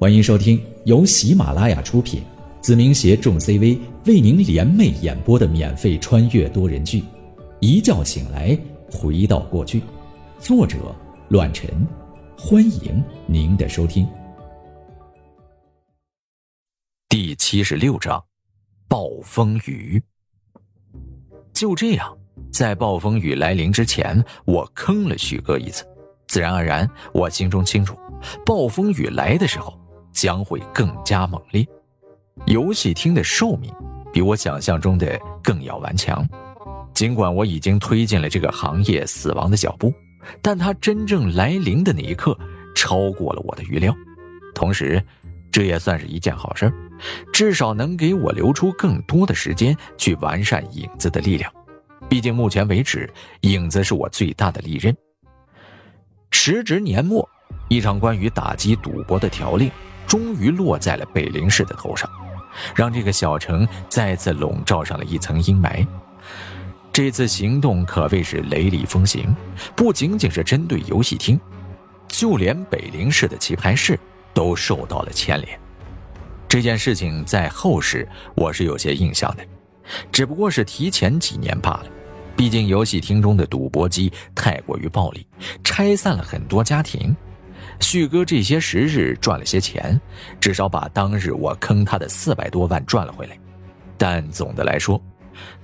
欢迎收听由喜马拉雅出品，子明携众 CV 为您联袂演播的免费穿越多人剧《一觉醒来回到过去》，作者：乱臣。欢迎您的收听。第七十六章，暴风雨。就这样，在暴风雨来临之前，我坑了旭哥一次。自然而然，我心中清楚，暴风雨来的时候。将会更加猛烈。游戏厅的寿命比我想象中的更要顽强。尽管我已经推进了这个行业死亡的脚步，但它真正来临的那一刻超过了我的预料。同时，这也算是一件好事至少能给我留出更多的时间去完善影子的力量。毕竟目前为止，影子是我最大的利刃。时值年末，一场关于打击赌博的条令。终于落在了北陵市的头上，让这个小城再次笼罩上了一层阴霾。这次行动可谓是雷厉风行，不仅仅是针对游戏厅，就连北陵市的棋牌室都受到了牵连。这件事情在后世我是有些印象的，只不过是提前几年罢了。毕竟游戏厅中的赌博机太过于暴力，拆散了很多家庭。旭哥这些时日赚了些钱，至少把当日我坑他的四百多万赚了回来。但总的来说，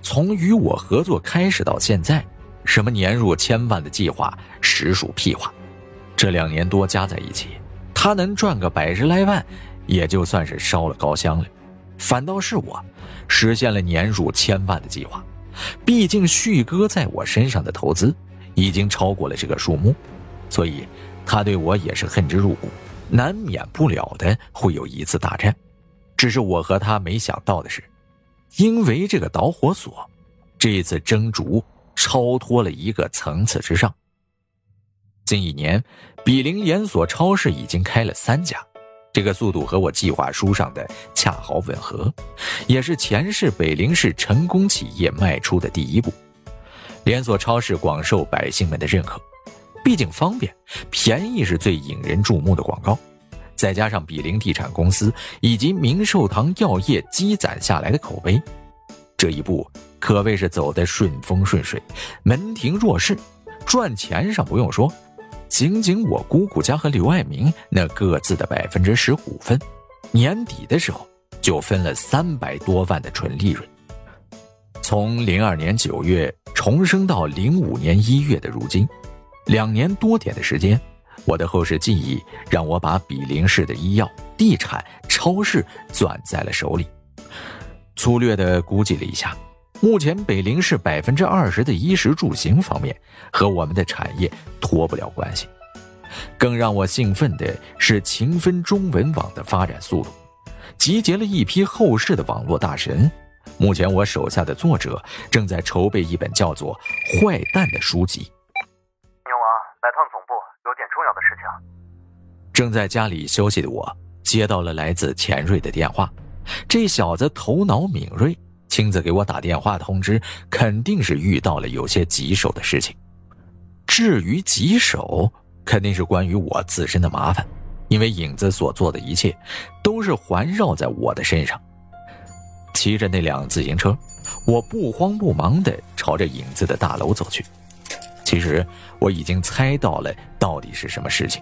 从与我合作开始到现在，什么年入千万的计划实属屁话。这两年多加在一起，他能赚个百十来万，也就算是烧了高香了。反倒是我，实现了年入千万的计划。毕竟旭哥在我身上的投资，已经超过了这个数目，所以。他对我也是恨之入骨，难免不了的会有一次大战。只是我和他没想到的是，因为这个导火索，这次争逐超脱了一个层次之上。近一年，比邻连锁超市已经开了三家，这个速度和我计划书上的恰好吻合，也是前世北陵市成功企业迈出的第一步。连锁超市广受百姓们的认可。毕竟方便、便宜是最引人注目的广告，再加上比邻地产公司以及明寿堂药业积攒下来的口碑，这一步可谓是走得顺风顺水，门庭若市。赚钱上不用说，仅仅我姑姑家和刘爱民那各自的百分之十股份，年底的时候就分了三百多万的纯利润。从零二年九月重生到零五年一月的如今。两年多点的时间，我的后世记忆让我把比邻市的医药、地产、超市攥在了手里。粗略的估计了一下，目前北陵市百分之二十的衣食住行方面和我们的产业脱不了关系。更让我兴奋的是勤奋中文网的发展速度，集结了一批后世的网络大神。目前我手下的作者正在筹备一本叫做《坏蛋》的书籍。正在家里休息的我，接到了来自钱瑞的电话。这小子头脑敏锐，亲自给我打电话通知，肯定是遇到了有些棘手的事情。至于棘手，肯定是关于我自身的麻烦，因为影子所做的一切，都是环绕在我的身上。骑着那辆自行车，我不慌不忙地朝着影子的大楼走去。其实我已经猜到了到底是什么事情。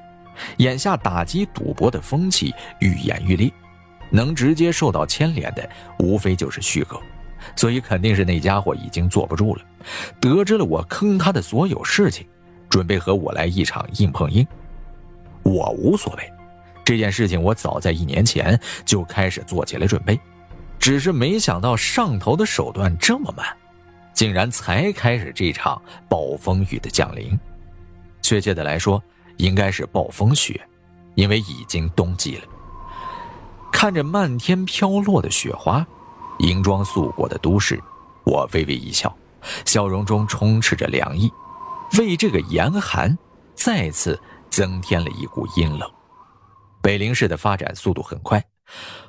眼下打击赌博的风气愈演愈烈，能直接受到牵连的无非就是旭哥，所以肯定是那家伙已经坐不住了，得知了我坑他的所有事情，准备和我来一场硬碰硬。我无所谓，这件事情我早在一年前就开始做起了准备，只是没想到上头的手段这么慢，竟然才开始这场暴风雨的降临。确切的来说。应该是暴风雪，因为已经冬季了。看着漫天飘落的雪花，银装素裹的都市，我微微一笑，笑容中充斥着凉意，为这个严寒再次增添了一股阴冷。北陵市的发展速度很快，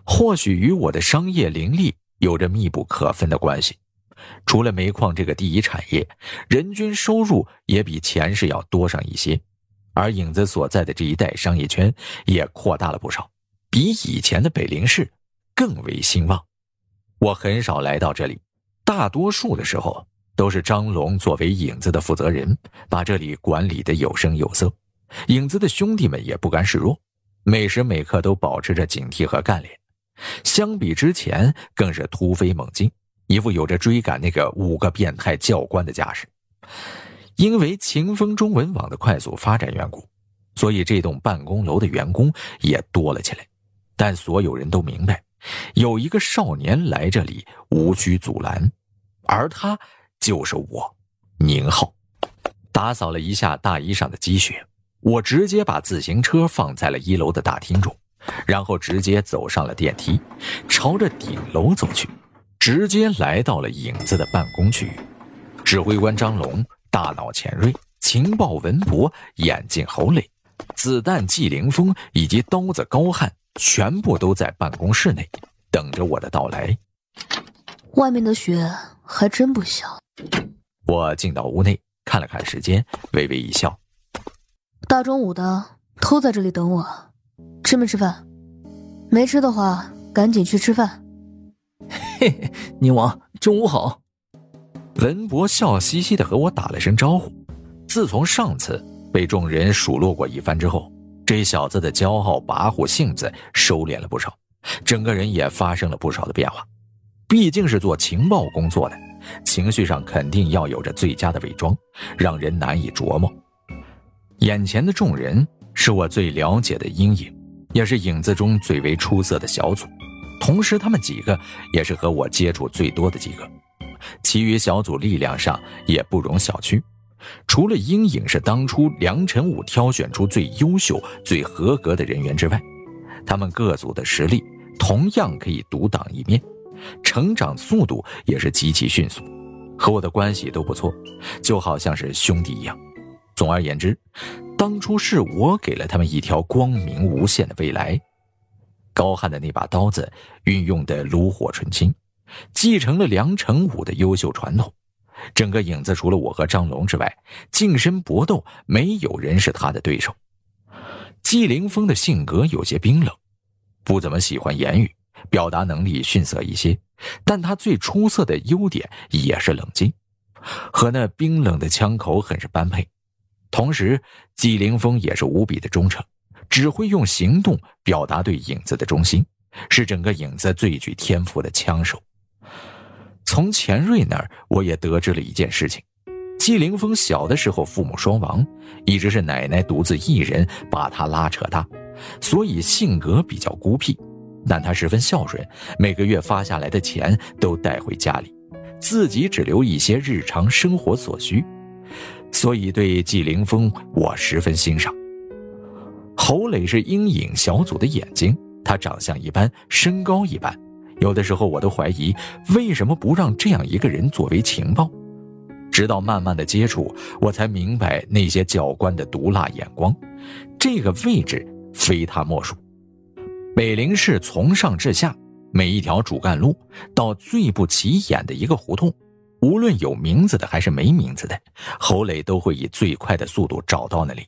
或许与我的商业灵力有着密不可分的关系。除了煤矿这个第一产业，人均收入也比前世要多上一些。而影子所在的这一带商业圈也扩大了不少，比以前的北陵市更为兴旺。我很少来到这里，大多数的时候都是张龙作为影子的负责人，把这里管理的有声有色。影子的兄弟们也不甘示弱，每时每刻都保持着警惕和干练。相比之前，更是突飞猛进，一副有着追赶那个五个变态教官的架势。因为秦风中文网的快速发展缘故，所以这栋办公楼的员工也多了起来。但所有人都明白，有一个少年来这里无需阻拦，而他就是我，宁浩。打扫了一下大衣上的积雪，我直接把自行车放在了一楼的大厅中。然后直接走上了电梯，朝着顶楼走去，直接来到了影子的办公区域。指挥官张龙、大脑钱瑞、情报文博、眼镜侯磊、子弹季凌风以及刀子高汉，全部都在办公室内等着我的到来。外面的雪还真不小。我进到屋内，看了看时间，微微一笑。大中午的，都在这里等我。吃没吃饭？没吃的话，赶紧去吃饭。嘿，宁王，中午好。文博笑嘻嘻的和我打了声招呼。自从上次被众人数落过一番之后，这小子的骄傲跋扈性子收敛了不少，整个人也发生了不少的变化。毕竟是做情报工作的，情绪上肯定要有着最佳的伪装，让人难以琢磨。眼前的众人。是我最了解的阴影，也是影子中最为出色的小组。同时，他们几个也是和我接触最多的几个。其余小组力量上也不容小觑。除了阴影是当初梁晨武挑选出最优秀、最合格的人员之外，他们各组的实力同样可以独当一面，成长速度也是极其迅速，和我的关系都不错，就好像是兄弟一样。总而言之。当初是我给了他们一条光明无限的未来。高汉的那把刀子运用的炉火纯青，继承了梁成武的优秀传统。整个影子除了我和张龙之外，近身搏斗没有人是他的对手。季凌风的性格有些冰冷，不怎么喜欢言语，表达能力逊色一些，但他最出色的优点也是冷静，和那冰冷的枪口很是般配。同时，纪凌风也是无比的忠诚，只会用行动表达对影子的忠心，是整个影子最具天赋的枪手。从钱瑞那儿，我也得知了一件事情：季凌风小的时候父母双亡，一直是奶奶独自一人把他拉扯大，所以性格比较孤僻。但他十分孝顺，每个月发下来的钱都带回家里，自己只留一些日常生活所需。所以对季凌风我十分欣赏。侯磊是阴影小组的眼睛，他长相一般，身高一般，有的时候我都怀疑为什么不让这样一个人作为情报。直到慢慢的接触，我才明白那些教官的毒辣眼光。这个位置非他莫属。北陵市从上至下，每一条主干路到最不起眼的一个胡同。无论有名字的还是没名字的，侯磊都会以最快的速度找到那里。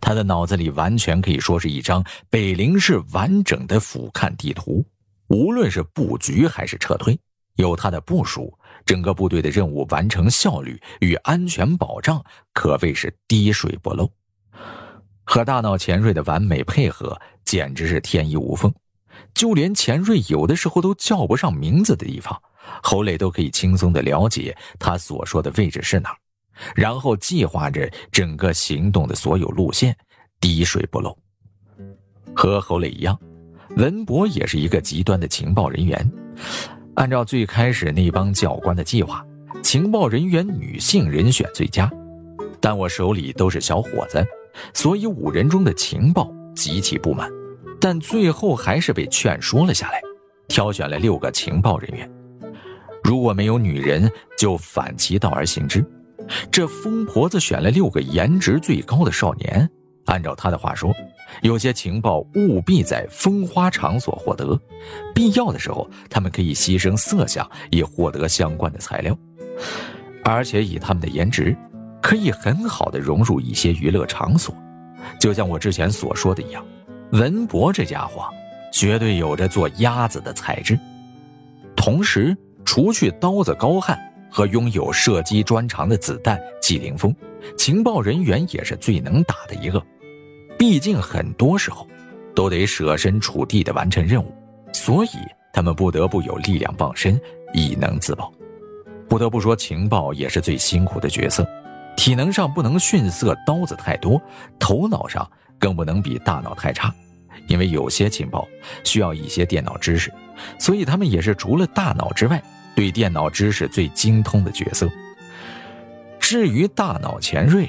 他的脑子里完全可以说是一张北陵市完整的俯瞰地图。无论是布局还是撤退，有他的部署，整个部队的任务完成效率与安全保障可谓是滴水不漏。和大脑钱瑞的完美配合，简直是天衣无缝。就连钱瑞有的时候都叫不上名字的地方。侯磊都可以轻松的了解他所说的位置是哪儿，然后计划着整个行动的所有路线，滴水不漏。和侯磊一样，文博也是一个极端的情报人员。按照最开始那帮教官的计划，情报人员女性人选最佳，但我手里都是小伙子，所以五人中的情报极其不满，但最后还是被劝说了下来，挑选了六个情报人员。如果没有女人，就反其道而行之。这疯婆子选了六个颜值最高的少年，按照他的话说，有些情报务必在风花场所获得，必要的时候，他们可以牺牲色相以获得相关的材料，而且以他们的颜值，可以很好的融入一些娱乐场所。就像我之前所说的一样，文博这家伙，绝对有着做鸭子的才智。同时，除去刀子高汉和拥有射击专长的子弹季凌风，情报人员也是最能打的一个。毕竟很多时候，都得舍身处地的完成任务，所以他们不得不有力量傍身，以能自保。不得不说，情报也是最辛苦的角色，体能上不能逊色刀子太多，头脑上更不能比大脑太差，因为有些情报需要一些电脑知识，所以他们也是除了大脑之外，对电脑知识最精通的角色。至于大脑前瑞。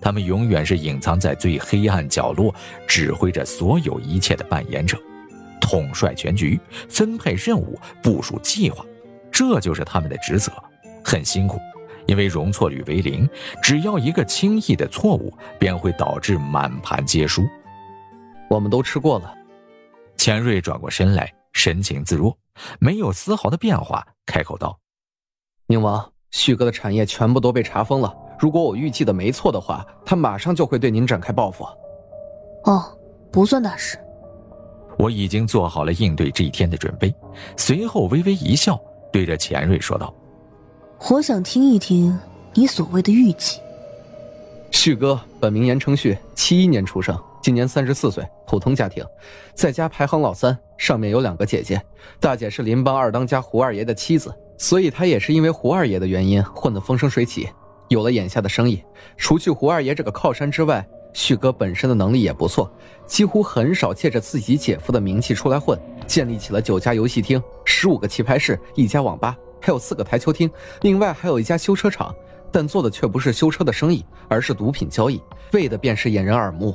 他们永远是隐藏在最黑暗角落，指挥着所有一切的扮演者，统帅全局，分配任务，部署计划，这就是他们的职责。很辛苦，因为容错率为零，只要一个轻易的错误，便会导致满盘皆输。我们都吃过了。钱瑞转过身来，神情自若，没有丝毫的变化，开口道：“宁王，旭哥的产业全部都被查封了。”如果我预计的没错的话，他马上就会对您展开报复。哦，不算大事。我已经做好了应对这一天的准备。随后微微一笑，对着钱瑞说道：“我想听一听你所谓的预计。”旭哥本名严承旭，七一年出生，今年三十四岁，普通家庭，在家排行老三，上面有两个姐姐，大姐是邻邦二当家胡二爷的妻子，所以他也是因为胡二爷的原因混得风生水起。有了眼下的生意，除去胡二爷这个靠山之外，旭哥本身的能力也不错，几乎很少借着自己姐夫的名气出来混，建立起了九家游戏厅、十五个棋牌室、一家网吧，还有四个台球厅，另外还有一家修车厂，但做的却不是修车的生意，而是毒品交易，为的便是掩人耳目。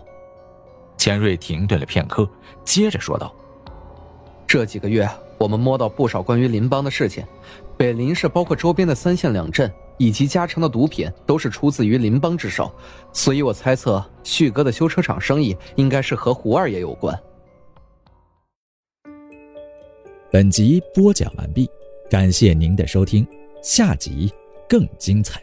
钱瑞停顿了片刻，接着说道：“这几个月，我们摸到不少关于林邦的事情，北林市包括周边的三县两镇。”以及加成的毒品都是出自于林邦之手，所以我猜测旭哥的修车厂生意应该是和胡二爷有关。本集播讲完毕，感谢您的收听，下集更精彩。